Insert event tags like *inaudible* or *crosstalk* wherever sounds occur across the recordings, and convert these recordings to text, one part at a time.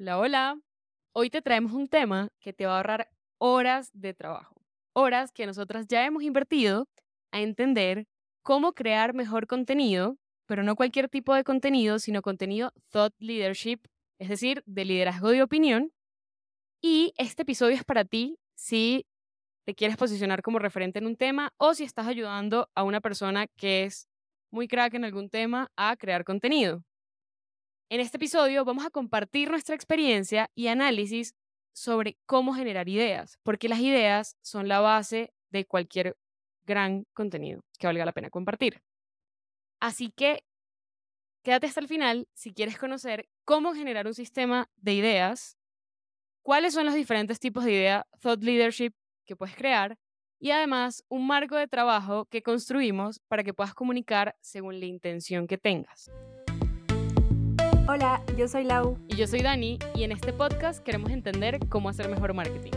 Hola, hola. Hoy te traemos un tema que te va a ahorrar horas de trabajo. Horas que nosotras ya hemos invertido a entender cómo crear mejor contenido, pero no cualquier tipo de contenido, sino contenido thought leadership, es decir, de liderazgo de opinión. Y este episodio es para ti si te quieres posicionar como referente en un tema o si estás ayudando a una persona que es muy crack en algún tema a crear contenido. En este episodio vamos a compartir nuestra experiencia y análisis sobre cómo generar ideas, porque las ideas son la base de cualquier gran contenido que valga la pena compartir. Así que quédate hasta el final si quieres conocer cómo generar un sistema de ideas, cuáles son los diferentes tipos de idea thought leadership que puedes crear y además un marco de trabajo que construimos para que puedas comunicar según la intención que tengas. Hola, yo soy Lau. Y yo soy Dani y en este podcast queremos entender cómo hacer mejor marketing.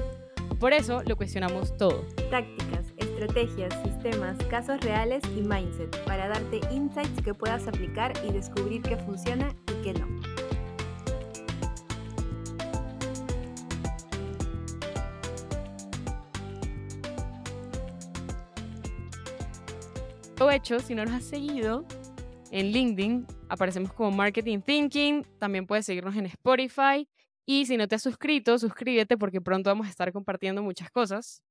Por eso lo cuestionamos todo. Tácticas, estrategias, sistemas, casos reales y mindset para darte insights que puedas aplicar y descubrir qué funciona y qué no. Hecho, si no nos has seguido en LinkedIn, aparecemos como Marketing Thinking. También puedes seguirnos en Spotify. Y si no te has suscrito, suscríbete porque pronto vamos a estar compartiendo muchas cosas.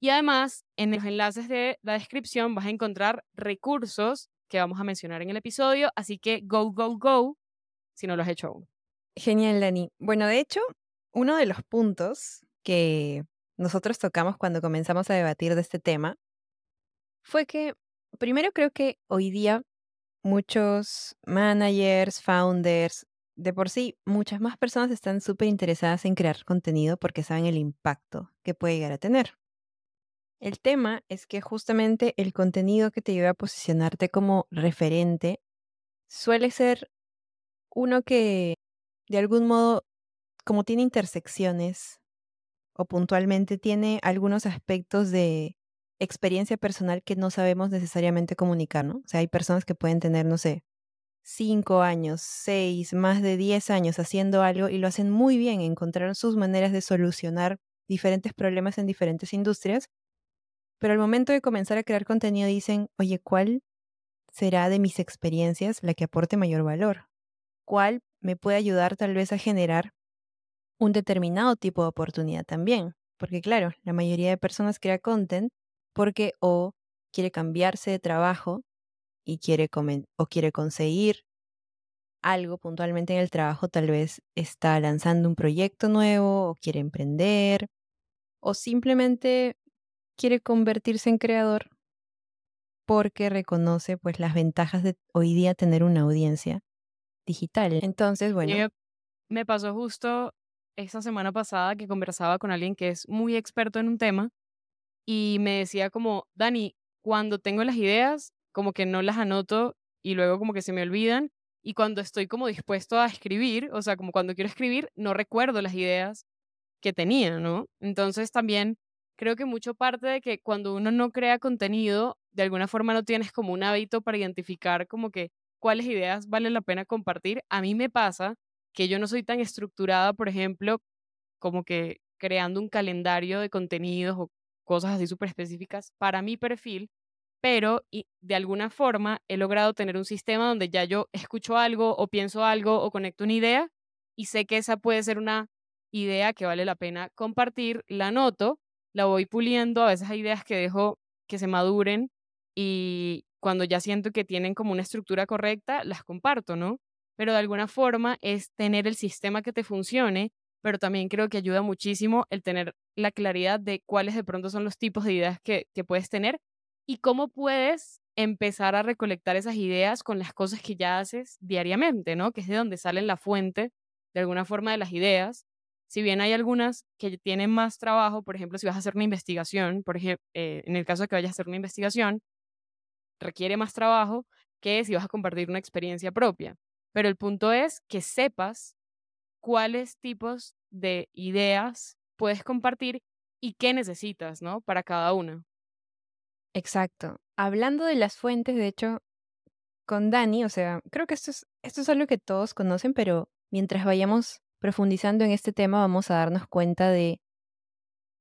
Y además, en los enlaces de la descripción vas a encontrar recursos que vamos a mencionar en el episodio. Así que go, go, go, si no lo has hecho aún. Genial, Dani. Bueno, de hecho, uno de los puntos que nosotros tocamos cuando comenzamos a debatir de este tema fue que, primero creo que hoy día muchos managers, founders, de por sí, muchas más personas están súper interesadas en crear contenido porque saben el impacto que puede llegar a tener. El tema es que justamente el contenido que te lleva a posicionarte como referente suele ser uno que de algún modo, como tiene intersecciones o puntualmente tiene algunos aspectos de experiencia personal que no sabemos necesariamente comunicar, ¿no? O sea, hay personas que pueden tener, no sé, cinco años, seis, más de diez años haciendo algo y lo hacen muy bien, encontraron sus maneras de solucionar diferentes problemas en diferentes industrias, pero al momento de comenzar a crear contenido dicen, oye, ¿cuál será de mis experiencias la que aporte mayor valor? ¿Cuál me puede ayudar tal vez a generar un determinado tipo de oportunidad también? Porque claro, la mayoría de personas crea content porque o quiere cambiarse de trabajo y quiere o quiere conseguir algo puntualmente en el trabajo, tal vez está lanzando un proyecto nuevo o quiere emprender o simplemente quiere convertirse en creador porque reconoce pues las ventajas de hoy día tener una audiencia digital. Entonces, bueno, me pasó justo esta semana pasada que conversaba con alguien que es muy experto en un tema y me decía como, Dani, cuando tengo las ideas, como que no las anoto y luego como que se me olvidan. Y cuando estoy como dispuesto a escribir, o sea, como cuando quiero escribir, no recuerdo las ideas que tenía, ¿no? Entonces también creo que mucho parte de que cuando uno no crea contenido, de alguna forma no tienes como un hábito para identificar como que cuáles ideas vale la pena compartir. A mí me pasa que yo no soy tan estructurada, por ejemplo, como que creando un calendario de contenidos o cosas así súper específicas para mi perfil, pero de alguna forma he logrado tener un sistema donde ya yo escucho algo o pienso algo o conecto una idea y sé que esa puede ser una idea que vale la pena compartir, la anoto, la voy puliendo, a veces hay ideas que dejo que se maduren y cuando ya siento que tienen como una estructura correcta, las comparto, ¿no? Pero de alguna forma es tener el sistema que te funcione pero también creo que ayuda muchísimo el tener la claridad de cuáles de pronto son los tipos de ideas que, puedes tener y cómo puedes empezar a recolectar esas ideas con las cosas que ya haces diariamente, ¿no? Que es de donde salen la fuente, de alguna forma, de las ideas. Si bien hay algunas que tienen más trabajo, por ejemplo, si vas a hacer una investigación, por ejemplo, eh, en el caso de que vayas a hacer una investigación, requiere más trabajo que si vas a compartir una experiencia propia. Pero el punto es que sepas cuáles tipos de ideas puedes compartir y qué necesitas, ¿no? Para cada una. Exacto. Hablando de las fuentes, de hecho, con Dani, o sea, creo que esto es, esto es algo que todos conocen, pero mientras vayamos profundizando en este tema vamos a darnos cuenta de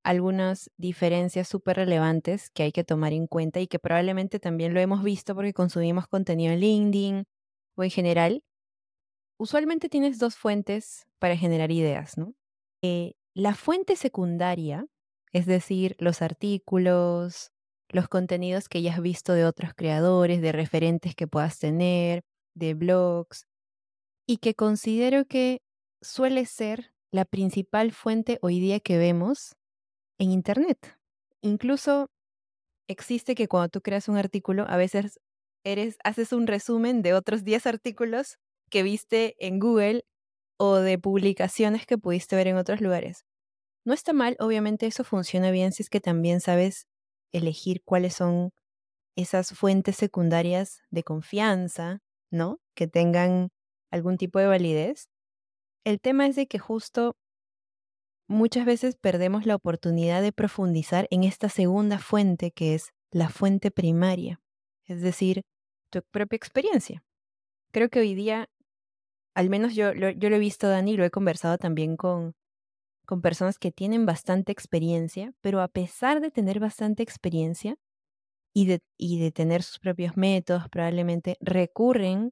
algunas diferencias súper relevantes que hay que tomar en cuenta y que probablemente también lo hemos visto porque consumimos contenido en LinkedIn o en general. Usualmente tienes dos fuentes para generar ideas, ¿no? Eh, la fuente secundaria, es decir, los artículos, los contenidos que ya has visto de otros creadores, de referentes que puedas tener, de blogs, y que considero que suele ser la principal fuente hoy día que vemos en Internet. Incluso existe que cuando tú creas un artículo, a veces eres, haces un resumen de otros 10 artículos que viste en Google o de publicaciones que pudiste ver en otros lugares. No está mal, obviamente eso funciona bien si es que también sabes elegir cuáles son esas fuentes secundarias de confianza, ¿no? Que tengan algún tipo de validez. El tema es de que justo muchas veces perdemos la oportunidad de profundizar en esta segunda fuente que es la fuente primaria, es decir, tu propia experiencia. Creo que hoy día, al menos yo, lo, yo lo he visto, Dani, lo he conversado también con, con personas que tienen bastante experiencia, pero a pesar de tener bastante experiencia y de, y de tener sus propios métodos, probablemente recurren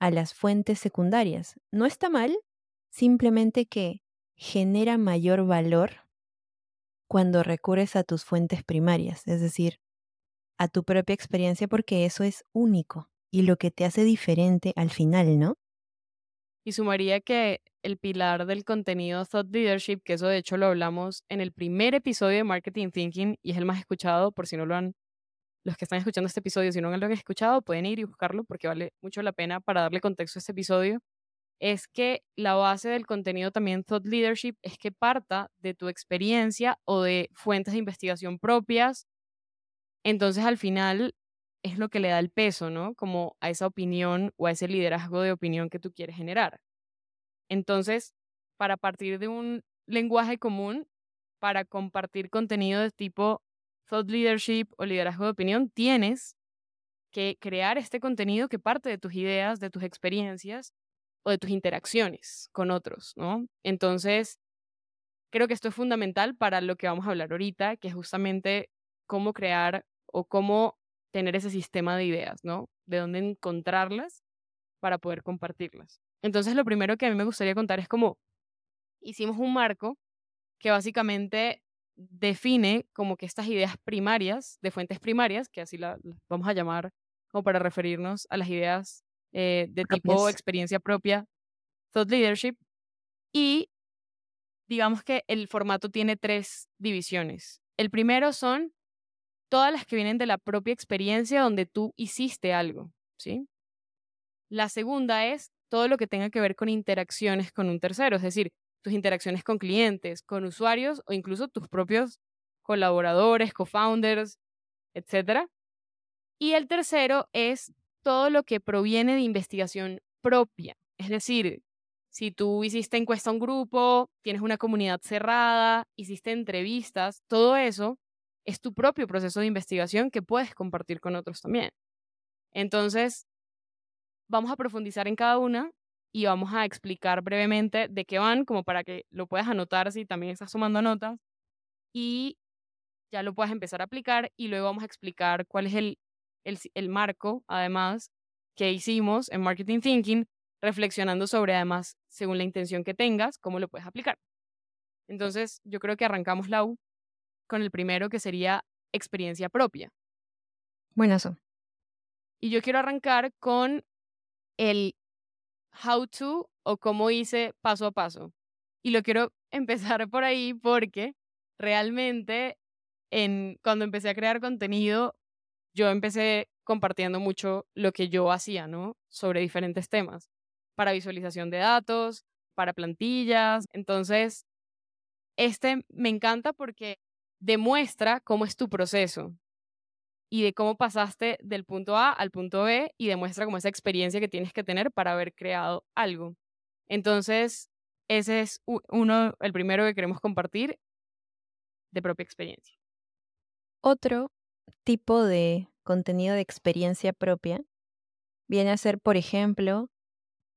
a las fuentes secundarias. No está mal, simplemente que genera mayor valor cuando recurres a tus fuentes primarias, es decir, a tu propia experiencia porque eso es único y lo que te hace diferente al final, ¿no? Y sumaría que el pilar del contenido Thought Leadership, que eso de hecho lo hablamos en el primer episodio de Marketing Thinking y es el más escuchado, por si no lo han, los que están escuchando este episodio, si no lo han escuchado, pueden ir y buscarlo porque vale mucho la pena para darle contexto a este episodio es que la base del contenido también Thought Leadership es que parta de tu experiencia o de fuentes de investigación propias. Entonces, al final, es lo que le da el peso, ¿no? Como a esa opinión o a ese liderazgo de opinión que tú quieres generar. Entonces, para partir de un lenguaje común, para compartir contenido de tipo Thought Leadership o liderazgo de opinión, tienes que crear este contenido que parte de tus ideas, de tus experiencias o de tus interacciones con otros, ¿no? Entonces, creo que esto es fundamental para lo que vamos a hablar ahorita, que es justamente cómo crear o cómo tener ese sistema de ideas, ¿no? De dónde encontrarlas para poder compartirlas. Entonces, lo primero que a mí me gustaría contar es cómo hicimos un marco que básicamente define como que estas ideas primarias, de fuentes primarias, que así las vamos a llamar como para referirnos a las ideas eh, de tipo experiencia propia, thought leadership. Y digamos que el formato tiene tres divisiones. El primero son todas las que vienen de la propia experiencia donde tú hiciste algo, ¿sí? La segunda es todo lo que tenga que ver con interacciones con un tercero, es decir, tus interacciones con clientes, con usuarios o incluso tus propios colaboradores, co-founders, etc. Y el tercero es todo lo que proviene de investigación propia. Es decir, si tú hiciste encuesta a un grupo, tienes una comunidad cerrada, hiciste entrevistas, todo eso es tu propio proceso de investigación que puedes compartir con otros también. Entonces, vamos a profundizar en cada una y vamos a explicar brevemente de qué van, como para que lo puedas anotar si también estás tomando notas y ya lo puedas empezar a aplicar y luego vamos a explicar cuál es el el, marco, además, que hicimos en Marketing Thinking, reflexionando sobre, además, según la intención que tengas, cómo lo puedes aplicar. Entonces, yo creo que arrancamos, la U con el primero, que sería experiencia propia. Buenazo. Y yo quiero arrancar con el how to o cómo hice paso a paso. Y lo quiero *laughs* empezar por ahí porque realmente en, cuando empecé a crear contenido yo empecé compartiendo mucho lo que yo hacía, ¿no? Sobre diferentes temas, para visualización de datos, para plantillas. Entonces, este me encanta porque demuestra cómo es tu proceso y de cómo pasaste del punto A al punto B y demuestra como esa experiencia que tienes que tener para haber creado algo. Entonces, ese es uno, el primero que queremos compartir de propia experiencia. Otro tipo de contenido de experiencia propia viene a ser, por ejemplo,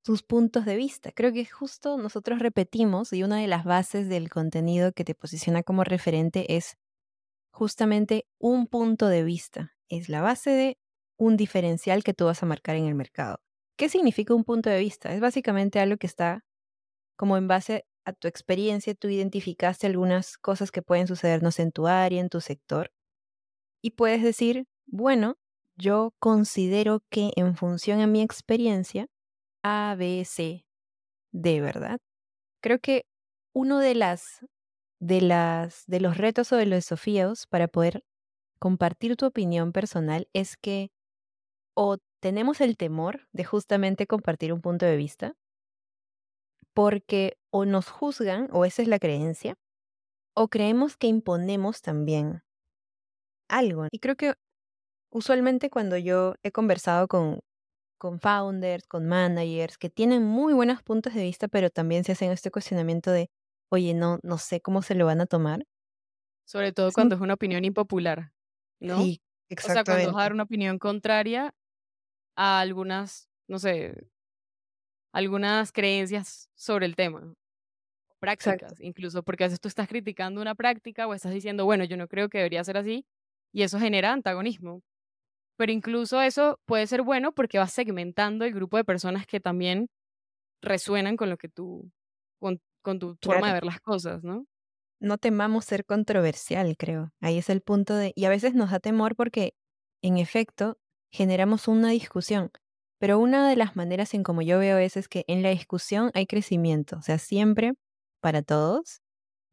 tus puntos de vista. Creo que justo nosotros repetimos y una de las bases del contenido que te posiciona como referente es justamente un punto de vista. Es la base de un diferencial que tú vas a marcar en el mercado. ¿Qué significa un punto de vista? Es básicamente algo que está como en base a tu experiencia, tú identificaste algunas cosas que pueden sucedernos en tu área, en tu sector, y puedes decir, bueno, yo considero que en función a mi experiencia, A, B, C, D, ¿verdad? Creo que uno de las de las de los retos o de los desafíos para poder compartir tu opinión personal es que o tenemos el temor de justamente compartir un punto de vista porque o nos juzgan o esa es la creencia o creemos que imponemos también algo. Y creo que usualmente cuando yo he conversado con, con founders, con managers que tienen muy buenos puntos de vista, pero también se hacen este cuestionamiento de, oye, no, no sé cómo se lo van a tomar. Sobre todo cuando es una opinión impopular, ¿no? Sí, O sea, cuando vas a dar exactamente. una opinión contraria a algunas, no sé, algunas creencias sobre el tema, Exacto. prácticas, incluso, porque a veces tú estás criticando una práctica o estás diciendo, bueno, yo no creo que debería ser así, y eso genera antagonismo. Pero incluso eso puede ser bueno porque vas segmentando el grupo de personas que también resuenan con lo que tú, con, con tu forma de ver las cosas, ¿no? No temamos ser controversial, creo. Ahí es el punto de... Y a veces nos da temor porque, en efecto, generamos una discusión. Pero una de las maneras en como yo veo eso es que en la discusión hay crecimiento, o sea, siempre para todos.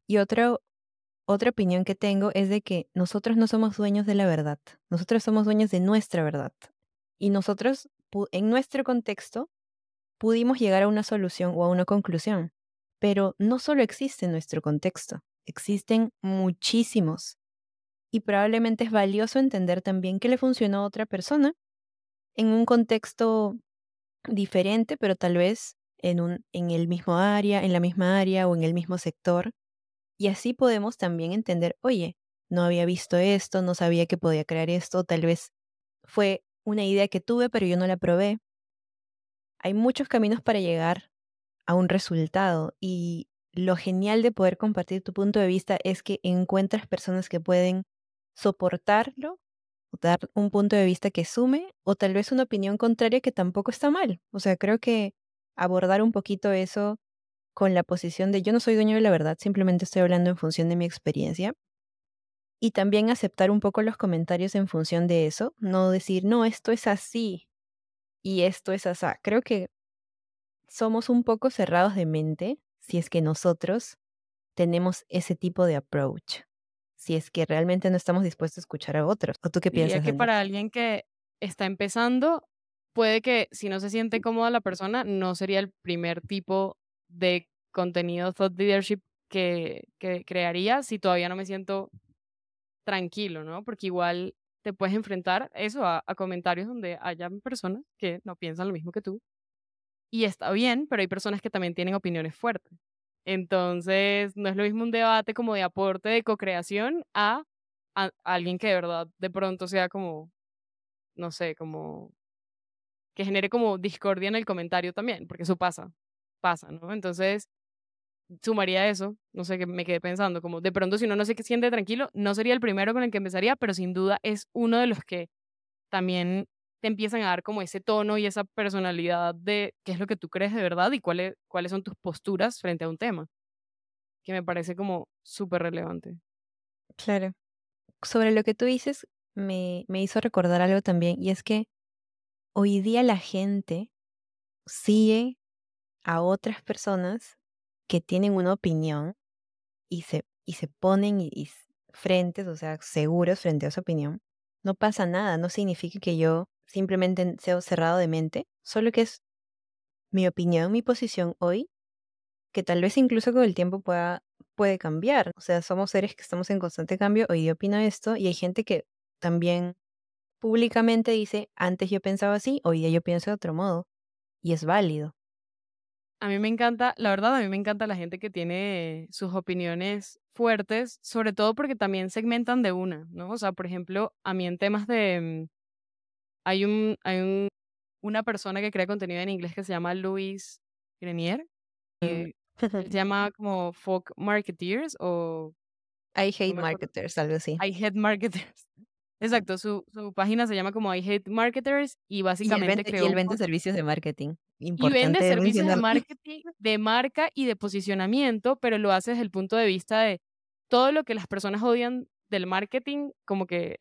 Y otro, otra opinión que tengo es de que nosotros no somos dueños de la verdad, nosotros somos dueños de nuestra verdad. Y nosotros, en nuestro contexto, pudimos llegar a una solución o a una conclusión. Pero no solo existe nuestro contexto, existen muchísimos. Y probablemente es valioso entender también qué le funcionó a otra persona en un contexto diferente, pero tal vez en, un, en el mismo área, en la misma área o en el mismo sector. Y así podemos también entender, oye, no había visto esto, no sabía que podía crear esto, tal vez fue una idea que tuve, pero yo no la probé. Hay muchos caminos para llegar a un resultado y lo genial de poder compartir tu punto de vista es que encuentras personas que pueden soportarlo, dar un punto de vista que sume o tal vez una opinión contraria que tampoco está mal. O sea, creo que abordar un poquito eso con la posición de yo no soy dueño de la verdad, simplemente estoy hablando en función de mi experiencia. Y también aceptar un poco los comentarios en función de eso, no decir, no, esto es así y esto es así. Creo que somos un poco cerrados de mente si es que nosotros tenemos ese tipo de approach, si es que realmente no estamos dispuestos a escuchar a otros. ¿O tú qué Diría piensas, que Dani? para alguien que está empezando, puede que si no se siente cómoda la persona, no sería el primer tipo de contenido thought leadership que, que crearía si todavía no me siento tranquilo, ¿no? Porque igual te puedes enfrentar eso a, comentarios donde hayan personas que no piensan lo mismo que tú. Y está bien, pero hay personas que también tienen opiniones fuertes. Entonces, no es lo mismo un debate como de aporte, de co-creación, a, a alguien que de verdad de pronto sea como, no sé, como que genere como discordia en el comentario también, porque eso pasa, pasa, ¿no? Entonces, sumaría eso, no sé, que me quedé pensando, como de pronto si uno no se siente tranquilo, no sería el primero con el que empezaría, pero sin duda es uno de los que también te empiezan a dar como ese tono y esa personalidad de qué es lo que tú crees de verdad y cuáles, cuáles son tus posturas frente a un tema, que me parece como súper relevante. Claro. Sobre lo que tú dices, me, me hizo recordar algo también, y es que hoy día la gente sigue a otras personas que tienen una opinión y se, y se ponen y, y frentes, o sea, seguros frente a esa opinión. No pasa nada, no significa que yo simplemente sea cerrado de mente, solo que es mi opinión, mi posición hoy, que tal vez incluso con el tiempo pueda, puede cambiar. O sea, somos seres que estamos en constante cambio, hoy día opino esto, y hay gente que también públicamente dice, antes yo pensaba así, hoy día yo pienso de otro modo, y es válido. A mí me encanta, la verdad, a mí me encanta la gente que tiene sus opiniones fuertes, sobre todo porque también segmentan de una, ¿no? O sea, por ejemplo, a mí en temas de... mm, Hay un, hay un, una persona que crea contenido en inglés que se llama Luis Grenier. Mm. se *laughs* llama como Folk Marketeers o I hate marketers, algo así. I Hate Marketers. Exacto, su, su página se llama como I Hate Marketers y Y él básicamente y él vende servicios de marketing. y vende Importante servicios de marketing, de marca y de posicionamiento, pero lo hace desde el punto de vista de todo lo que las personas odian del marketing, como que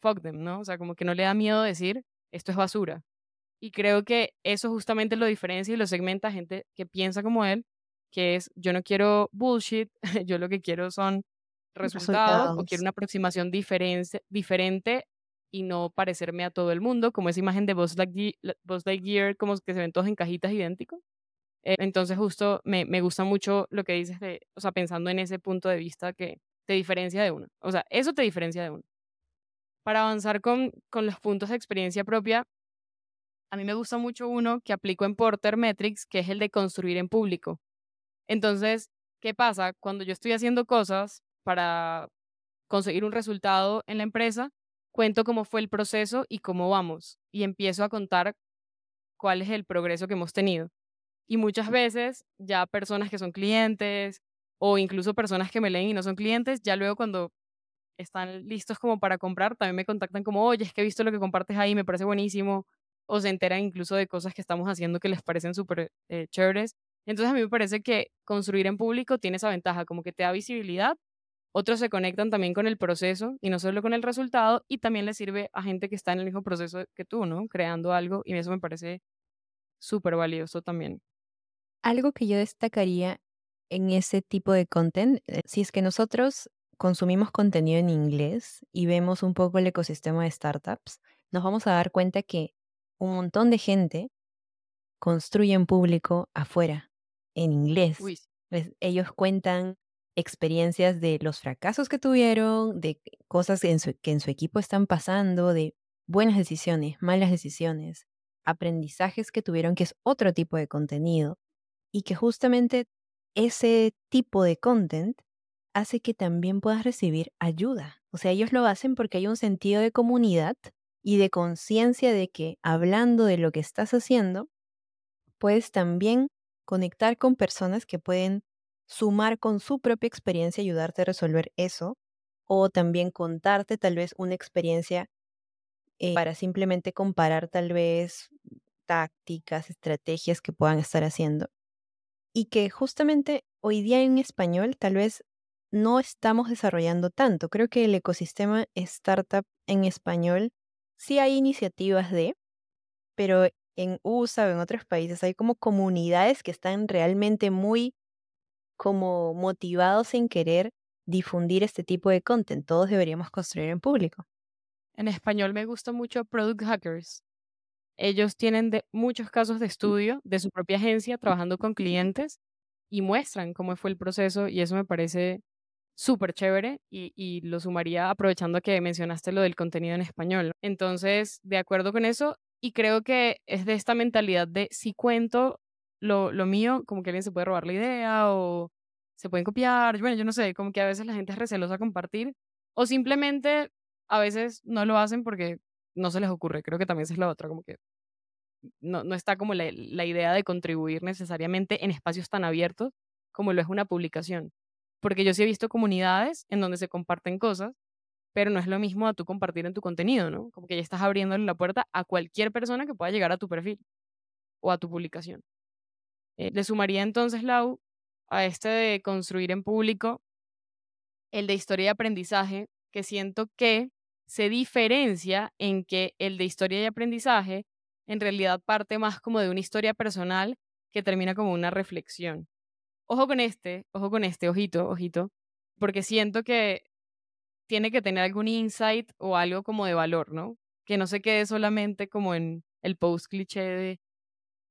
fuck them, ¿no? O sea, como que no le da miedo decir esto es basura. Y creo que eso justamente lo diferencia y lo segmenta a gente que piensa como él, que es yo no quiero bullshit, *laughs* yo lo que quiero son resultados o quiero Resultados. una aproximación diferente, diferente y no parecerme a todo el mundo, como esa imagen de Buzz Lightyear, Buzz Lightyear como que se ven todos en cajitas idénticos. Eh, entonces justo me, me gusta mucho lo que dices de, o sea, pensando en ese punto de vista que te diferencia de uno. O sea, eso te diferencia de uno. Para avanzar con, con los puntos de experiencia propia, a mí me gusta mucho uno que aplico en Porter Metrics, que es el de construir en público. Entonces, ¿qué pasa? Cuando yo estoy haciendo cosas para conseguir un resultado en la empresa, cuento cómo fue el proceso y cómo vamos. Y empiezo a contar cuál es el progreso que hemos tenido. Y muchas veces ya personas que son clientes o incluso personas que me leen y no son clientes, ya luego cuando están listos como para comprar, también me contactan como, oye, es que he visto lo que compartes ahí, me parece buenísimo. O se enteran incluso de cosas que estamos haciendo que les parecen súper eh, chéveres. Entonces a mí me parece que construir en público tiene esa ventaja, como que te da visibilidad. Otros se conectan también con el proceso y no solo con el resultado y también le sirve a gente que está en el mismo proceso que tú, ¿no? Creando algo y eso me parece súper valioso también. Algo que yo destacaría en ese tipo de content, eh, si es que nosotros consumimos contenido en inglés y vemos un poco el ecosistema de startups, nos vamos a dar cuenta que un montón de gente construye en público afuera, en inglés. Uy, ellos cuentan experiencias de los fracasos que tuvieron, de cosas en su- que en su equipo están pasando, de buenas decisiones, malas decisiones, aprendizajes que tuvieron, que es otro tipo de contenido, y que justamente ese tipo de content hace que también puedas recibir ayuda. O sea, ellos lo hacen porque hay un sentido de comunidad y de conciencia de que hablando de lo que estás haciendo, puedes también conectar con personas que pueden sumar con su propia experiencia ayudarte a resolver eso, o también contarte tal vez una experiencia eh, para simplemente comparar tal vez tácticas, estrategias que puedan estar haciendo. Y que justamente hoy día en español tal vez no estamos desarrollando tanto. Creo que el ecosistema startup en español sí hay iniciativas de, pero en USA o en otros países hay como comunidades que están realmente muy como motivados en querer difundir este tipo de content. Todos deberíamos construir en público. En español me gusta mucho Product Hackers. Ellos tienen de- muchos casos de estudio de su propia agencia trabajando con clientes y muestran cómo fue el proceso y eso me parece súper chévere y, y lo sumaría aprovechando que mencionaste lo del contenido en español. Entonces, de acuerdo con eso, y creo que es de esta mentalidad de si cuento lo, lo mío, como que alguien se puede robar la idea o se pueden copiar, bueno, yo no sé, como que a veces la gente es recelosa a compartir o simplemente a veces no lo hacen porque no se les ocurre, creo que también esa es la otra, como que no, no está como la, la idea de contribuir necesariamente en espacios tan abiertos como lo es una publicación. Porque yo sí he visto comunidades en donde se comparten cosas, pero no es lo mismo a tú compartir en tu contenido, ¿no? Como que ya estás abriéndole la puerta a cualquier persona que pueda llegar a tu perfil o a tu publicación. Eh, le sumaría entonces, Lau, a este de construir en público, el de historia y aprendizaje, que siento que se diferencia en que el de historia y aprendizaje en realidad parte más como de una historia personal que termina como una reflexión. Ojo con este, ojo con este, ojito, ojito, porque siento que tiene que tener algún insight o algo como de valor, ¿no? Que no se quede solamente como en el post cliché de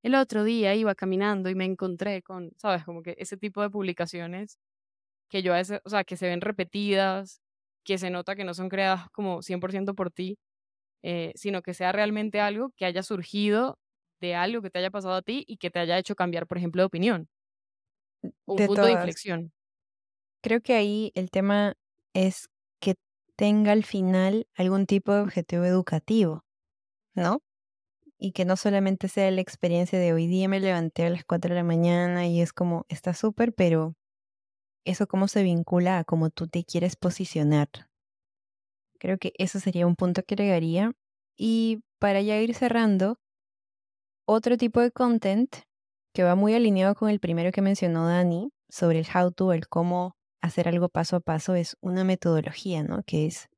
el otro día iba caminando y me encontré con, ¿sabes? Como que ese tipo de publicaciones que yo a veces, o sea, que se ven repetidas, que se nota que no son creadas como 100% por ti, eh, sino que sea realmente algo que haya surgido de algo que te haya pasado a ti y que te haya hecho cambiar, por ejemplo, de opinión. Un De punto de inflexión. Creo que ahí el tema es que tenga al final algún tipo de objetivo educativo, ¿no? Y que no solamente sea la experiencia de hoy día me levanté a las 4 de la mañana y es como, está súper, pero eso cómo se vincula a cómo tú te quieres posicionar. Creo que eso sería un punto que agregaría. Y para ya ir cerrando, otro tipo de content que va muy alineado con el primero que mencionó Dani sobre el how to, el cómo hacer algo paso a paso, es una metodología, ¿no? Que es,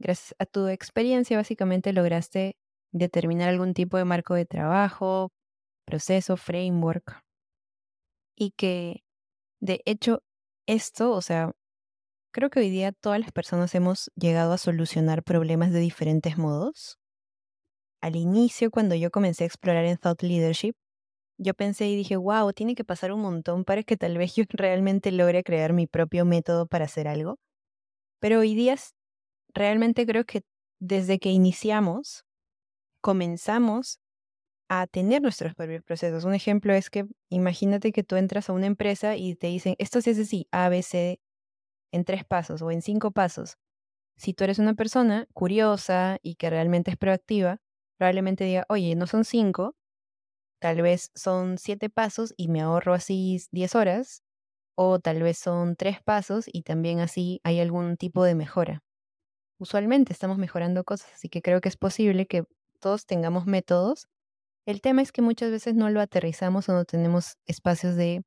gracias a tu experiencia, básicamente lograste determinar algún tipo de marco de trabajo, proceso, framework, y que de hecho esto, o sea, creo que hoy día todas las personas hemos llegado a solucionar problemas de diferentes modos. Al inicio, cuando yo comencé a explorar en Thought Leadership, yo pensé y dije, wow, tiene que pasar un montón para que tal vez yo *laughs* realmente logre crear mi propio método para hacer algo. Pero hoy día realmente creo que desde que iniciamos, comenzamos a tener nuestros propios procesos. Un ejemplo es que imagínate que tú entras a una empresa y te dicen, esto se hace así, A, B, C, en tres pasos o en cinco pasos. Si tú eres una persona curiosa y que realmente es proactiva, probablemente diga, oye, no son cinco, tal vez son siete pasos y me ahorro así diez horas, o tal vez son tres pasos y también así hay algún tipo de mejora. Usualmente estamos mejorando cosas, así que creo que es posible que todos tengamos métodos el tema es que muchas veces no lo aterrizamos o no tenemos espacios de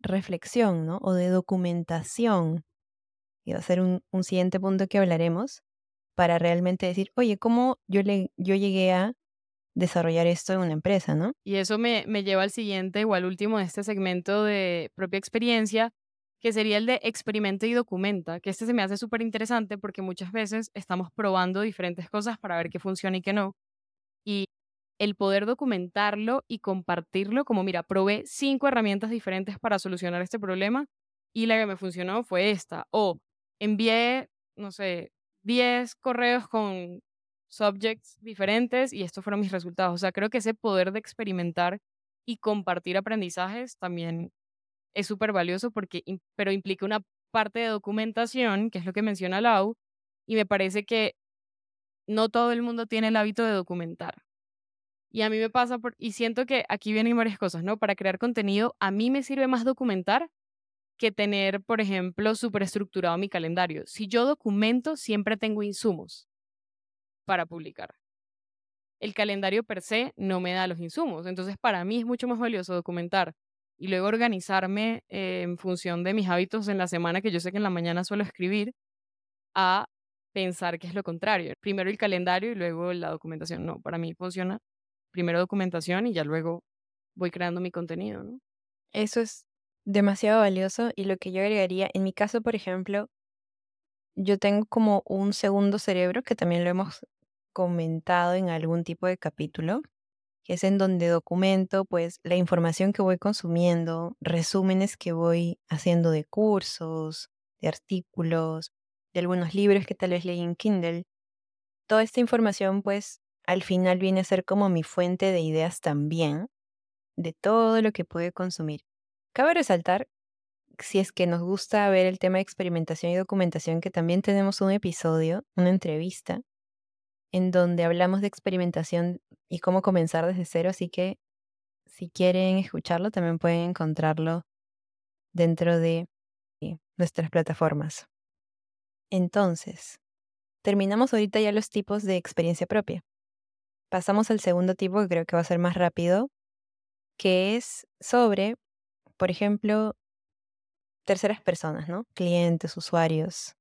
reflexión, ¿no? O de documentación. Y va a ser un, siguiente punto que hablaremos para realmente decir, oye, ¿cómo yo, le, yo llegué a desarrollar esto en una empresa, ¿no? Y eso me, me lleva al siguiente o al último de este segmento de propia experiencia, que sería el de experimenta y documenta, que este se me hace súper interesante porque muchas veces estamos probando diferentes cosas para ver qué funciona y qué no. Y el poder documentarlo y compartirlo como, mira, probé cinco herramientas diferentes para solucionar este problema y la que me funcionó fue esta. O envié, no sé, 10 correos con subjects diferentes y estos fueron mis resultados. O sea, creo que ese poder de experimentar y compartir aprendizajes también es súper valioso porque, pero implica una parte de documentación, que es lo que menciona Lau, y me parece que no todo el mundo tiene el hábito de documentar. Y a mí me pasa, y siento que aquí vienen varias cosas, ¿no? Para crear contenido, a mí me sirve más documentar que tener, por ejemplo, súper estructurado mi calendario. Si yo documento, siempre tengo insumos para publicar. El calendario per se no me da los insumos. Entonces, para mí es mucho más valioso documentar y luego organizarme eh, en función de mis hábitos en la semana, que yo sé que en la mañana suelo escribir, a pensar que es lo contrario. Primero el calendario y luego la documentación. No, para mí funciona primero documentación y ya luego voy creando mi contenido. Eso es demasiado valioso y lo que yo agregaría, en mi caso, por ejemplo, yo tengo como un segundo cerebro que también lo hemos comentado en algún tipo de capítulo, que es en donde documento pues la información que voy consumiendo, resúmenes que voy haciendo de cursos, de artículos, de algunos libros que tal vez leí en Kindle. Toda esta información pues al final viene a ser como mi fuente de ideas también, de todo lo que pude consumir. Cabe resaltar, si es que nos gusta ver el tema de experimentación y documentación, que también tenemos un episodio, una entrevista, en donde hablamos de experimentación y cómo comenzar desde cero, así que si quieren escucharlo, también pueden encontrarlo dentro de eh, nuestras plataformas. Entonces, terminamos ahorita ya los tipos de experiencia propia pasamos al segundo tipo, que creo que va a ser más rápido, que es sobre, por ejemplo, terceras personas, ¿no? Clientes, usuarios.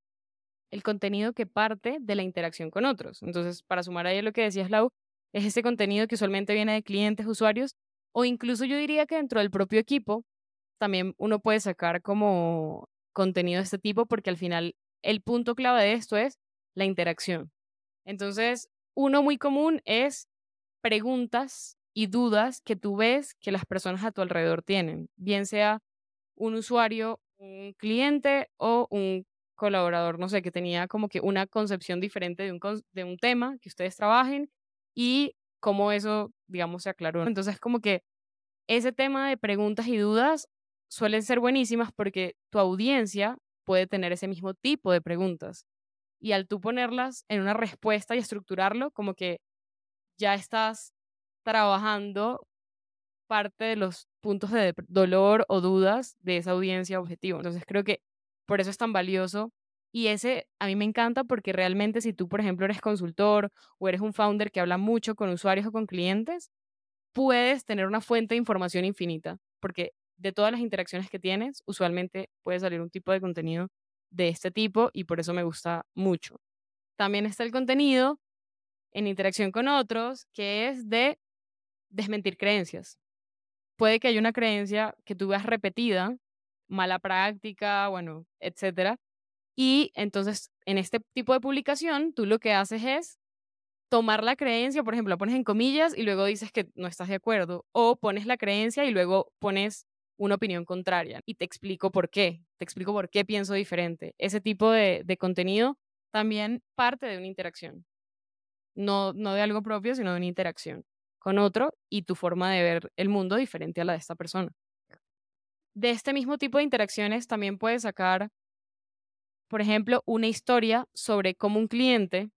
El contenido que parte de la interacción con otros. Entonces, para sumar ahí lo que decías, Lau, *laughs* es ese contenido que usualmente viene de clientes, usuarios, o incluso yo diría que dentro del propio equipo también uno puede sacar como contenido de este tipo, porque al final el punto clave de esto es la interacción. Entonces, uno muy común es preguntas y dudas que tú ves que las personas a tu alrededor tienen, bien sea un usuario, un cliente o un colaborador, no sé, que tenía como que una concepción diferente de un, tema que ustedes trabajen y cómo eso, digamos, se aclaró. Entonces, como que ese tema de preguntas y dudas suelen ser buenísimas porque tu audiencia puede tener ese mismo tipo de preguntas y al tú ponerlas en una respuesta y estructurarlo, como que ya estás trabajando parte de los puntos de dolor o dudas de esa audiencia objetivo. Entonces creo que por eso es tan valioso y ese a mí me encanta porque realmente si tú, por ejemplo, eres consultor o eres un founder que habla mucho con usuarios o con clientes, puedes tener una fuente de información infinita, porque de todas las interacciones que tienes, usualmente puede salir un tipo de contenido de este tipo y por eso me gusta mucho. También está el contenido en interacción con otros, que es de desmentir creencias. Puede que haya una creencia que tú veas repetida, mala práctica, bueno, etcétera, y entonces, en este tipo de publicación, tú lo que haces es tomar la creencia, por ejemplo, la pones en comillas y luego dices que no estás de acuerdo, o pones la creencia y luego pones una opinión contraria y te explico por qué, te explico por qué pienso diferente. Ese tipo de, de contenido también parte de una interacción, no, no de algo propio, sino de una interacción con otro y tu forma de ver el mundo diferente a la de esta persona. De este mismo tipo de interacciones también puedes sacar por ejemplo, una historia sobre cómo un cliente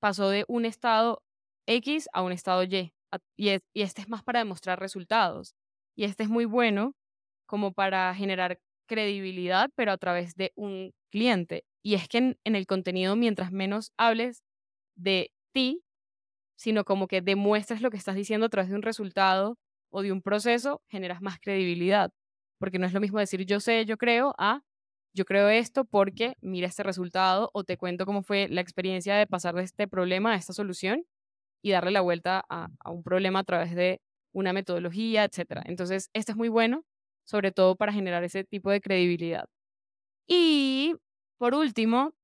pasó de un estado X a un estado Y. Y, este es más para demostrar resultados. Y este es muy bueno como para generar credibilidad, pero a través de un cliente. Y es que en, en el contenido, mientras menos hables de ti, sino como que demuestres lo que estás diciendo a través de un resultado o de un proceso, generas más credibilidad. Porque no es lo mismo decir yo sé, yo creo, a yo creo esto porque mira este resultado o te cuento cómo fue la experiencia de pasar de este problema a esta solución y darle la vuelta a, un problema a través de una metodología, etc. Entonces, esto es muy bueno, sobre todo para generar ese tipo de credibilidad. Y, por último,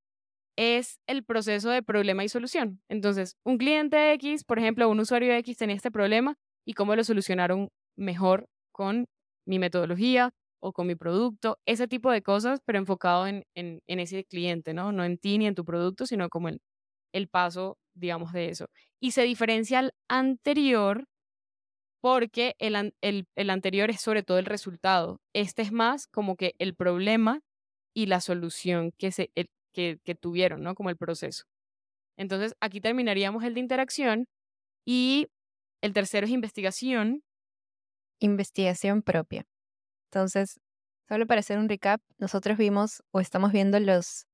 es el proceso de problema y solución. Entonces, un cliente X, por ejemplo, un usuario X tenía este problema y cómo lo solucionaron mejor con mi metodología, o con mi producto, ese tipo de cosas, pero enfocado en, en, ese cliente, ¿no? No en ti ni en tu producto, sino como el, el paso, digamos, de eso. Y se diferencia al anterior porque el, el, el, anterior es sobre todo el resultado. Este es más como que el problema y la solución que, se, que, que tuvieron, ¿no? Como el proceso. Entonces, aquí terminaríamos el de interacción y el tercero es investigación. Investigación propia. Entonces, solo para hacer un recap, nosotros vimos o estamos viendo los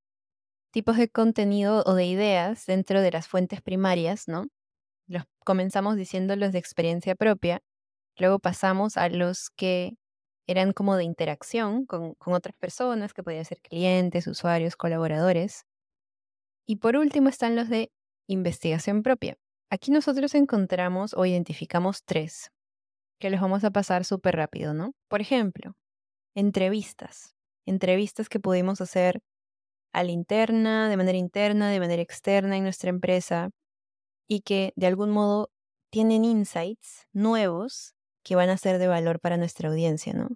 tipos de contenido o de ideas dentro de las fuentes primarias, ¿no? Los comenzamos diciendo los de experiencia propia, luego pasamos a los que eran como de interacción con, con otras personas, que podían ser clientes, usuarios, colaboradores. Y por último están los de investigación propia. Aquí nosotros encontramos o identificamos tres que les vamos a pasar súper rápido, ¿no? Por ejemplo, entrevistas. Entrevistas que pudimos hacer a la interna, de manera interna, de manera externa en nuestra empresa y que de algún modo tienen insights nuevos que van a ser de valor para nuestra audiencia, ¿no?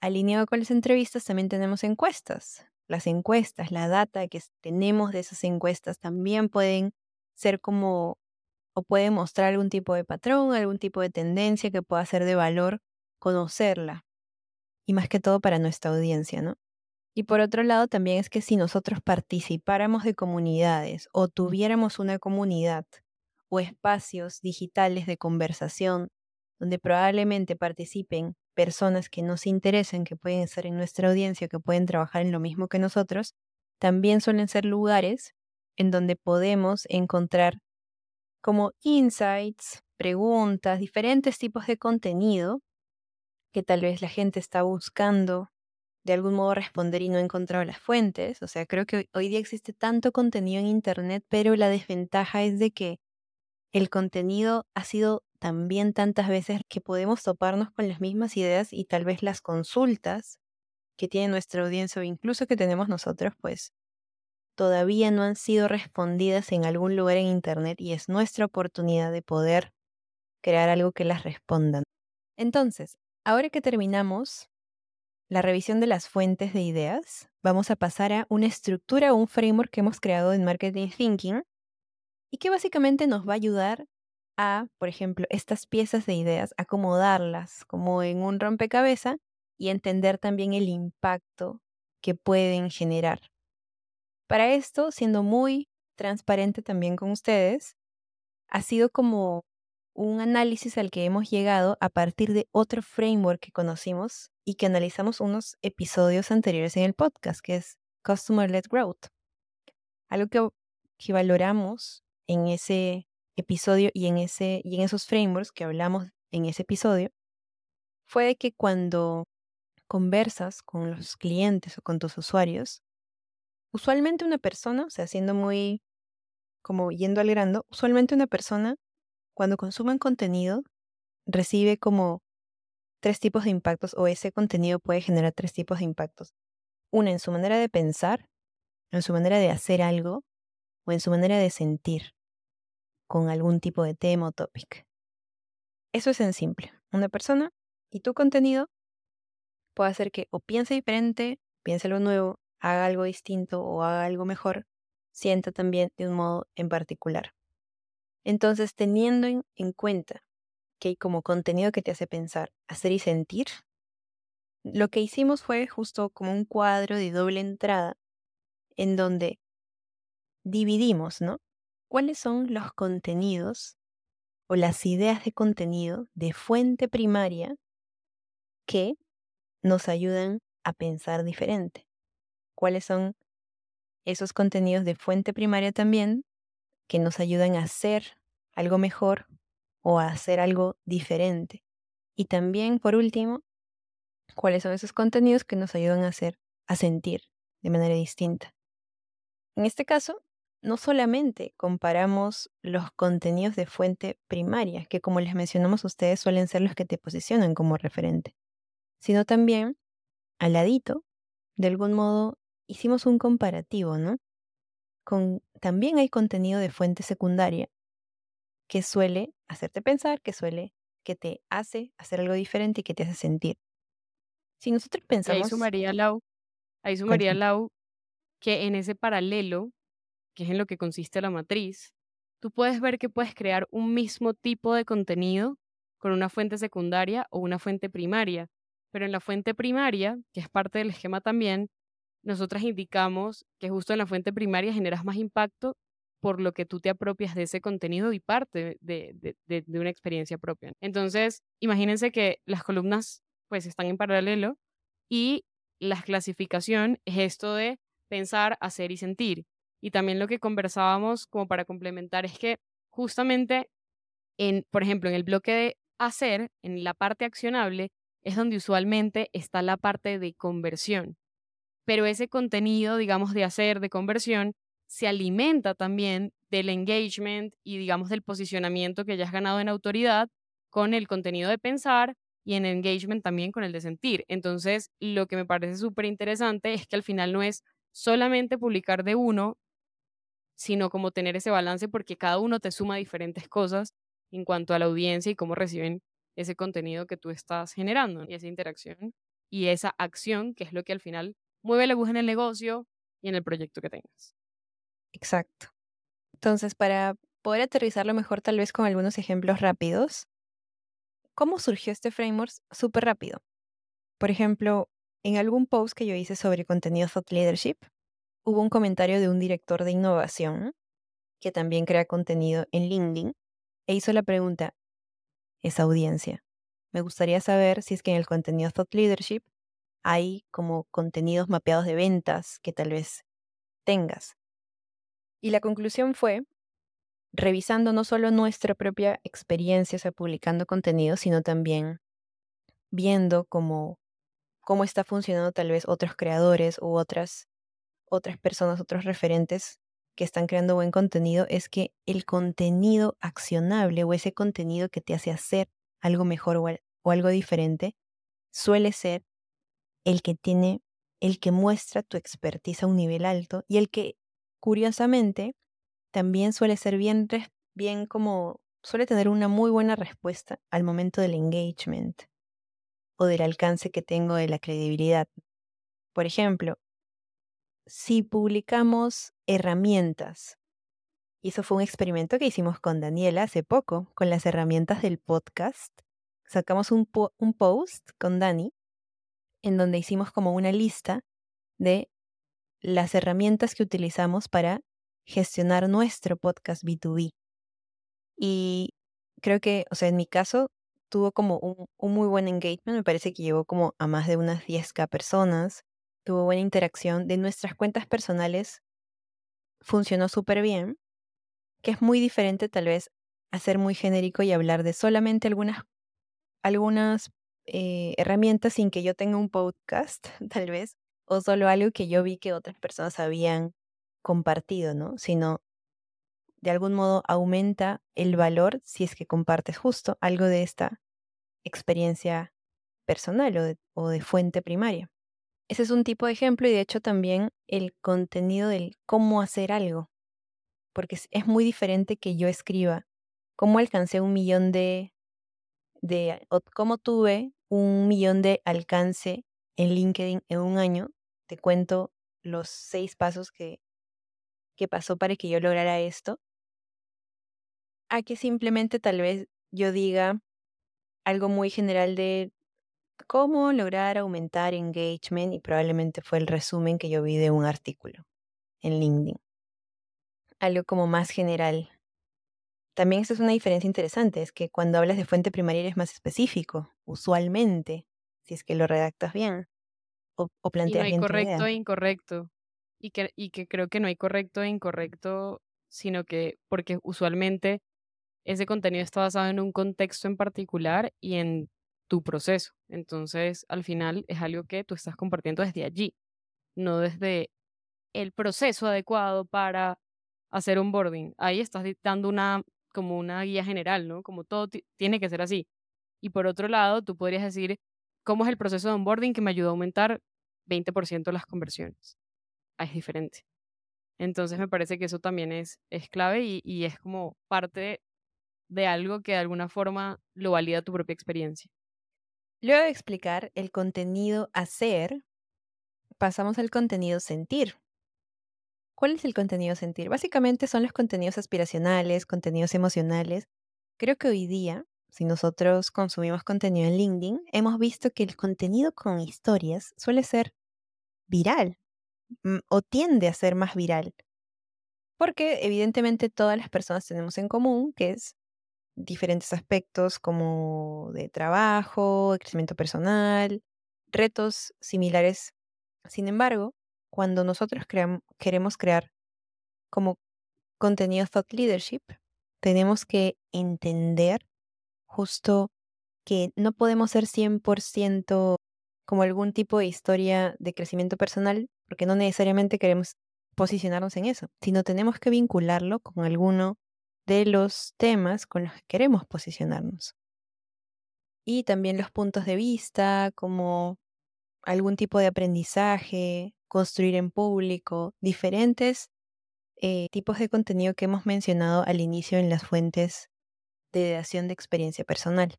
Alineado con las entrevistas también tenemos encuestas. Las encuestas, la data que tenemos de esas encuestas también pueden ser como o puede mostrar algún tipo de patrón, algún tipo de tendencia que pueda ser de valor conocerla. Y más que todo para nuestra audiencia, ¿no? Y por otro lado, también es que si nosotros participáramos de comunidades o tuviéramos una comunidad o espacios digitales de conversación donde probablemente participen personas que nos interesen, que pueden estar en nuestra audiencia, que pueden trabajar en lo mismo que nosotros, también suelen ser lugares en donde podemos encontrar como insights, preguntas, diferentes tipos de contenido que tal vez la gente está buscando de algún modo responder y no ha encontrado las fuentes. O sea, creo que hoy día existe tanto contenido en Internet, pero la desventaja es de que el contenido ha sido también tantas veces que podemos toparnos con las mismas ideas y tal vez las consultas que tiene nuestra audiencia o incluso que tenemos nosotros, pues todavía no han sido respondidas en algún lugar en Internet y es nuestra oportunidad de poder crear algo que las respondan. Entonces, ahora que terminamos la revisión de las fuentes de ideas, vamos a pasar a una estructura o un framework que hemos creado en Marketing Thinking y que básicamente nos va a ayudar a, por ejemplo, estas piezas de ideas, acomodarlas como en un rompecabezas y entender también el impacto que pueden generar. Para esto, siendo muy transparente también con ustedes, ha sido como un análisis al que hemos llegado a partir de otro framework que conocimos y que analizamos unos episodios anteriores en el podcast, que es Customer Led Growth. Algo que, que valoramos en ese episodio y en, ese, y en esos frameworks que hablamos en ese episodio fue que cuando conversas con los clientes o con tus usuarios, usualmente una persona, o sea, siendo muy como yendo al grano, usualmente una persona cuando consumen contenido, recibe como tres tipos de impactos o ese contenido puede generar tres tipos de impactos. Una en su manera de pensar, en su manera de hacer algo o en su manera de sentir con algún tipo de tema o topic. Eso es en simple. Una persona y tu contenido puede hacer que o piense diferente, piense algo nuevo, haga algo distinto o haga algo mejor, sienta también de un modo en particular. Entonces, teniendo en, cuenta que hay como contenido que te hace pensar, hacer y sentir, lo que hicimos fue justo como un cuadro de doble entrada en donde dividimos, ¿no? ¿Cuáles son los contenidos o las ideas de contenido de fuente primaria que nos ayudan a pensar diferente? ¿Cuáles son esos contenidos de fuente primaria también que nos ayudan a hacer algo mejor o a hacer algo diferente. Y también, por último, cuáles son esos contenidos que nos ayudan a hacer, a sentir de manera distinta. En este caso, no solamente comparamos los contenidos de fuente primaria, que como les mencionamos ustedes suelen ser los que te posicionan como referente, sino también al ladito, de algún modo, hicimos un comparativo, ¿no? Con, también hay contenido de fuente secundaria que suele hacerte pensar, que suele, que te hace hacer algo diferente y que te hace sentir. Si nosotros pensamos... Ahí sumaría Lau, ahí sumaría Lau que en ese paralelo, que es en lo que consiste la matriz, tú puedes ver que puedes crear un mismo tipo de contenido con una fuente secundaria o una fuente primaria. Pero en la fuente primaria, que es parte del esquema también, nosotras indicamos que justo en la fuente primaria generas más impacto por lo que tú te apropias de ese contenido y parte de, una experiencia propia. Entonces, imagínense que las columnas pues están en paralelo y la clasificación es esto de pensar, hacer y sentir. Y también lo que conversábamos como para complementar es que justamente en, por ejemplo, en el bloque de hacer, en la parte accionable, es donde usualmente está la parte de conversión. Pero ese contenido, digamos, de hacer, de conversión, se alimenta también del engagement y digamos del posicionamiento que ya has ganado en autoridad con el contenido de pensar y en engagement también con el de sentir. Entonces, lo que me parece súper interesante es que al final no es solamente publicar de uno, sino como tener ese balance porque cada uno te suma diferentes cosas en cuanto a la audiencia y cómo reciben ese contenido que tú estás generando y esa interacción y esa acción que es lo que al final mueve la aguja en el negocio y en el proyecto que tengas. Exacto. Entonces, para poder aterrizarlo mejor tal vez con algunos ejemplos rápidos, ¿cómo surgió este framework? Súper rápido. Por ejemplo, en algún post que yo hice sobre contenido thought leadership, hubo un comentario de un director de innovación que también crea contenido en LinkedIn e hizo la pregunta, esa audiencia. Me gustaría saber si es que en el contenido thought leadership hay como contenidos mapeados de ventas que tal vez tengas. Y la conclusión fue, revisando no solo nuestra propia experiencia, o publicando contenido, sino también viendo cómo, cómo está funcionando tal vez otros creadores u otras, otras personas, otros referentes que están creando buen contenido, es que el contenido accionable o ese contenido que te hace hacer algo mejor o algo diferente, suele ser el que tiene, el que muestra tu expertise a un nivel alto y el que curiosamente, también suele ser bien, bien como, suele tener una muy buena respuesta al momento del engagement o del alcance que tengo de la credibilidad. Por ejemplo, si publicamos herramientas, y eso fue un experimento que hicimos con Daniela hace poco, con las herramientas del podcast, sacamos un, un post con Dani en donde hicimos como una lista de las herramientas que utilizamos para gestionar nuestro podcast B2B. Y creo que, o sea, en mi caso tuvo como un, muy buen engagement, me parece que llegó como a más de unas 10k personas, tuvo buena interacción. De nuestras cuentas personales funcionó súper bien, que es muy diferente tal vez a ser muy genérico y hablar de solamente algunas, algunas eh, herramientas sin que yo tenga un podcast, *laughs* tal vez, o solo algo que yo vi que otras personas habían compartido, ¿no? Sino de algún modo aumenta el valor si es que compartes justo algo de esta experiencia personal o de, o de fuente primaria. Ese es un tipo de ejemplo y de hecho también el contenido del cómo hacer algo, porque es, muy diferente que yo escriba cómo alcancé un millón de, de o cómo tuve un millón de alcance en LinkedIn en un año. Te cuento los seis pasos que, que pasó para que yo lograra esto. A que simplemente tal vez yo diga algo muy general de cómo lograr aumentar engagement y probablemente fue el resumen que yo vi de un artículo en LinkedIn. Algo como más general. También esa es una diferencia interesante, es que cuando hablas de fuente primaria eres más específico, usualmente, si es que lo redactas bien o, o Y no planteas hay bien correcto e incorrecto. Y que, y que creo que no hay correcto e incorrecto, sino que porque usualmente ese contenido está basado en un contexto en particular y en tu proceso. Entonces, al final es algo que tú estás compartiendo desde allí, no desde el proceso adecuado para hacer un boarding. Ahí estás dando una como una guía general, ¿no? Como todo ti- tiene que ser así. Y por otro lado, tú podrías decir, ¿cómo es el proceso de onboarding que me ayudó a aumentar 20% las conversiones? Ah, es diferente. Entonces me parece que eso también es, es clave y, y es como parte de algo que de alguna forma lo valida tu propia experiencia. Luego de explicar el contenido hacer, pasamos al contenido sentir. ¿Cuál es el contenido sentir? Básicamente son los contenidos aspiracionales, contenidos emocionales. Creo que hoy día, si nosotros consumimos contenido en LinkedIn, hemos visto que el contenido con historias suele ser viral mm, o tiende a ser más viral. Porque evidentemente todas las personas tenemos en común que es diferentes aspectos como de trabajo, crecimiento personal, retos similares. Sin embargo, cuando nosotros queremos crear como contenido thought leadership, tenemos que entender justo que no podemos ser 100% como algún tipo de historia de crecimiento personal, porque no necesariamente queremos posicionarnos en eso, sino tenemos que vincularlo con alguno de los temas con los que queremos posicionarnos. Y también los puntos de vista, como algún tipo de aprendizaje, construir en público, diferentes eh, tipos de contenido que hemos mencionado al inicio en las fuentes de dación de experiencia personal.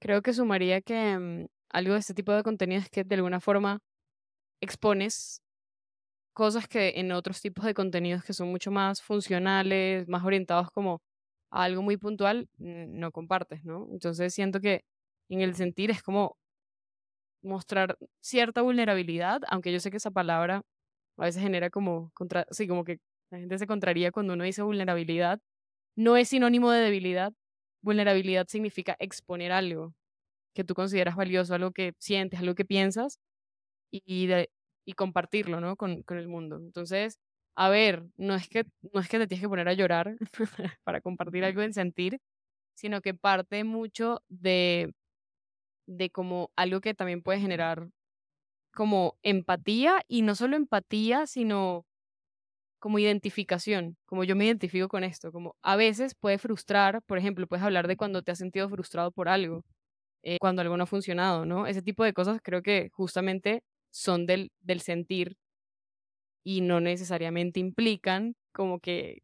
Creo que sumaría que mm, algo de este tipo de contenido es que de alguna forma expones cosas que en otros tipos de contenidos que son mucho más funcionales, más orientados como a algo muy puntual, no compartes, ¿no? Entonces siento que en el sentir es como mostrar cierta vulnerabilidad, aunque yo sé que esa palabra a veces genera como, contra, sí, como que la gente se contraría cuando uno dice vulnerabilidad. No es sinónimo de debilidad. Vulnerabilidad significa exponer algo que tú consideras valioso, algo que sientes, algo que piensas y, de- y compartirlo, ¿no? Con, con el mundo. Entonces, a ver, no es que, no es que te tienes que poner a llorar *laughs* para compartir algo en sentir, sino que parte mucho de, de como algo que también puede generar como empatía y no solo empatía, sino como identificación, como yo me identifico con esto, como a veces puede frustrar, por ejemplo, puedes hablar de cuando te has sentido frustrado por algo, eh, cuando algo no ha funcionado, ¿no? Ese tipo de cosas creo que justamente son del, del sentir y no necesariamente implican como que,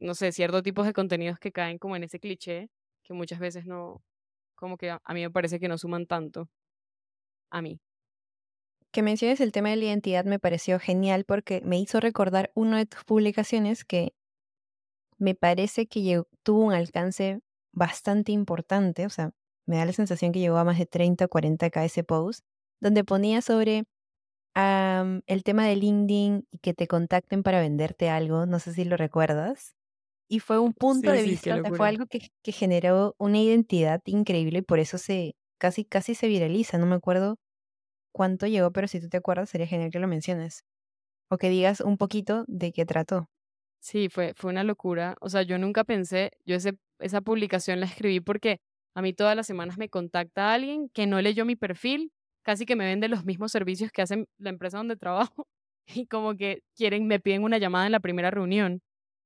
no sé, ciertos tipos de contenidos que caen como en ese cliché, que muchas veces no, como que a, a mí me parece que no suman tanto a mí. Que menciones el tema de la identidad me pareció genial porque me hizo recordar una de tus publicaciones que me parece que llegó- tuvo un alcance bastante importante, o sea, me da la sensación que llegó a más de 30 o 40k ese post, donde ponía sobre am, el tema de LinkedIn y que te contacten para venderte algo, no sé si lo recuerdas. y fue un punto Sí, de sí, vista, o sea, fue algo que, que generó una identidad increíble y por eso se casi, casi se viraliza. No me acuerdo cuánto llegó, pero si tú te acuerdas, sería genial que lo menciones. O que digas un poquito de qué trató. Sí, fue, fue una locura. O sea, yo nunca pensé, yo ese, esa publicación la escribí porque a mí todas las semanas me contacta alguien que no leyó mi perfil, casi que me vende los mismos servicios que hacen la empresa donde *laughs* trabajo y como que quieren, me piden una llamada en la primera reunión.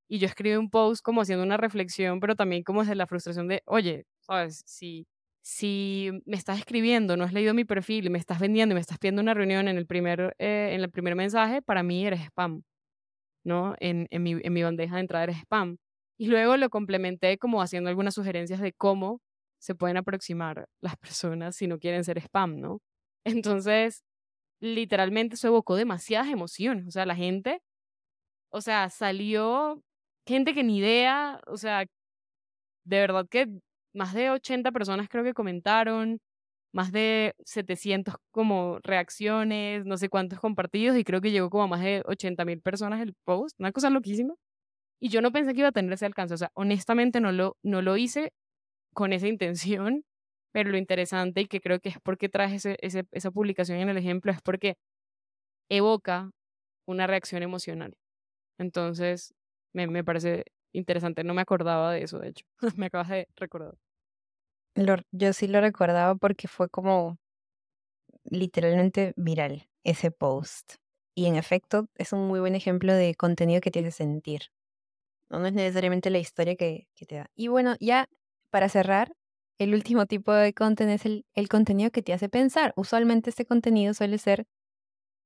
Y yo escribí un post como haciendo una reflexión, pero también como desde la frustración de, oye, sabes, si, si me estás escribiendo, no has leído mi perfil, me estás vendiendo y me estás pidiendo una reunión en el primer, eh, en el primer mensaje, para mí eres spam. ¿no? En, en mi bandeja de entrada eres spam. Y luego lo complementé como haciendo algunas sugerencias de cómo se pueden aproximar las personas si no quieren ser spam, ¿no? *laughs* Entonces, literalmente eso evocó demasiadas emociones. O sea, la gente, o sea, salió gente que ni idea, o sea, de verdad que más de 80 personas creo que comentaron, más de 700 como reacciones, no sé cuántos compartidos y creo que llegó como a más de 80 mil personas el post, una cosa loquísima. Y yo no pensé que iba a tener ese alcance, o sea, honestamente no lo, no lo hice con esa intención, pero lo interesante y que creo que es porque traje ese, ese, esa publicación en el ejemplo es porque evoca una reacción emocional. Entonces, me, me parece interesante, no me acordaba de eso, de hecho, *laughs* me acabas de recordar. Lo- yo sí lo recordaba porque fue como literalmente viral ese post. Y en efecto, es un muy buen ejemplo de contenido que hace sentir. No, No es necesariamente la historia que, que te da. Y bueno, ya para cerrar, el último tipo de contenido es el, el contenido que te hace pensar. Usualmente este contenido suele ser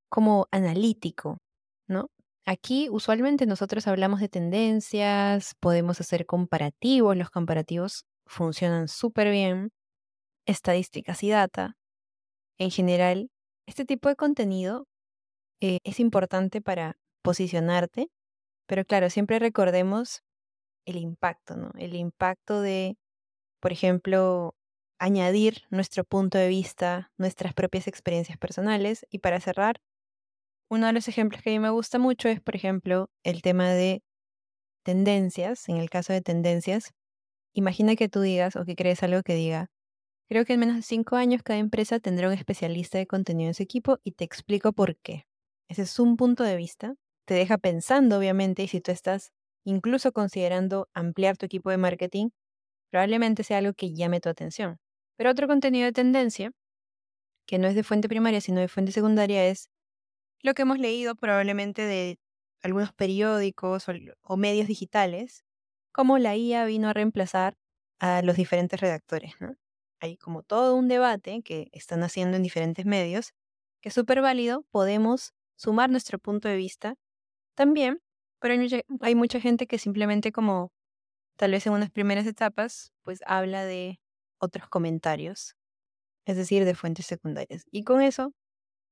como analítico, ¿no? Aquí usualmente nosotros hablamos de tendencias, podemos hacer comparativos, los comparativos funcionan súper bien, estadísticas y data. En general, este tipo de contenido eh, es importante para posicionarte, pero claro, siempre recordemos el impacto, ¿no? El impacto de, por ejemplo, añadir nuestro punto de vista, nuestras propias experiencias personales. Y para cerrar, uno de los ejemplos que a mí me gusta mucho es, por ejemplo, el tema de tendencias. En el caso de tendencias, imagina que tú digas o que crees algo que diga, creo que en menos de cinco años cada empresa tendrá un especialista de contenido en su equipo y te explico por qué. Ese es un punto de vista. Te deja pensando, obviamente, y si tú estás incluso considerando ampliar tu equipo de marketing, probablemente sea algo que llame tu atención. Pero otro contenido de tendencia, que no es de fuente primaria, sino de fuente secundaria, es lo que hemos leído probablemente de algunos periódicos o, o medios digitales, cómo la IA vino a reemplazar a los diferentes redactores. ¿no? Hay como todo un debate que están haciendo en diferentes medios, que es súper válido, podemos sumar nuestro punto de vista también, pero hay mucha, hay mucha gente que simplemente como tal vez en unas primeras etapas, pues habla de otros comentarios, es decir, de fuentes secundarias. Y con eso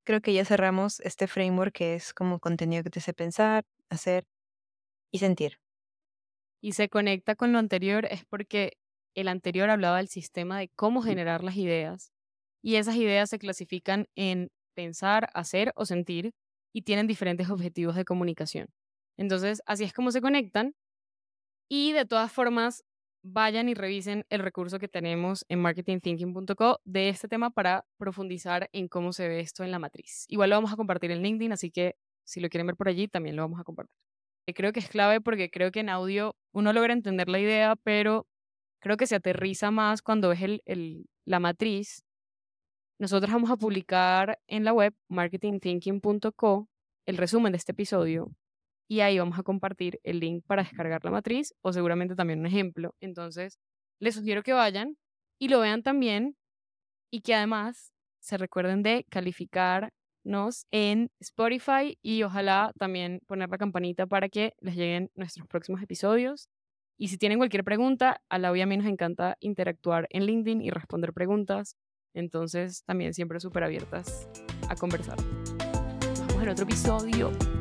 creo que ya cerramos este framework que es como contenido que te hace pensar, hacer y sentir. Y se conecta con lo anterior es porque el anterior hablaba del sistema de cómo generar las ideas y esas ideas se clasifican en pensar, hacer o sentir y tienen diferentes objetivos de comunicación. Entonces, así es como se conectan y de todas formas, vayan y revisen el recurso que tenemos en marketingthinking.co de este tema para profundizar en cómo se ve esto en la matriz. Igual lo vamos a compartir en LinkedIn, así que si lo quieren ver por allí, también lo vamos a compartir. Creo que es clave porque creo que en audio uno logra entender la idea, pero creo que se aterriza más cuando ves el, la matriz. Nosotros vamos a publicar en la web marketingthinking.co el resumen de este episodio y ahí vamos a compartir el link para descargar la matriz o seguramente también un ejemplo. Entonces, les sugiero que vayan y lo vean también y que además se recuerden de calificarnos en Spotify y ojalá también poner la campanita para que les lleguen nuestros próximos episodios. Y si tienen cualquier pregunta, a la y a mí nos encanta interactuar en LinkedIn y responder preguntas. Entonces, también siempre súper abiertas a conversar. Nos vemos en otro episodio.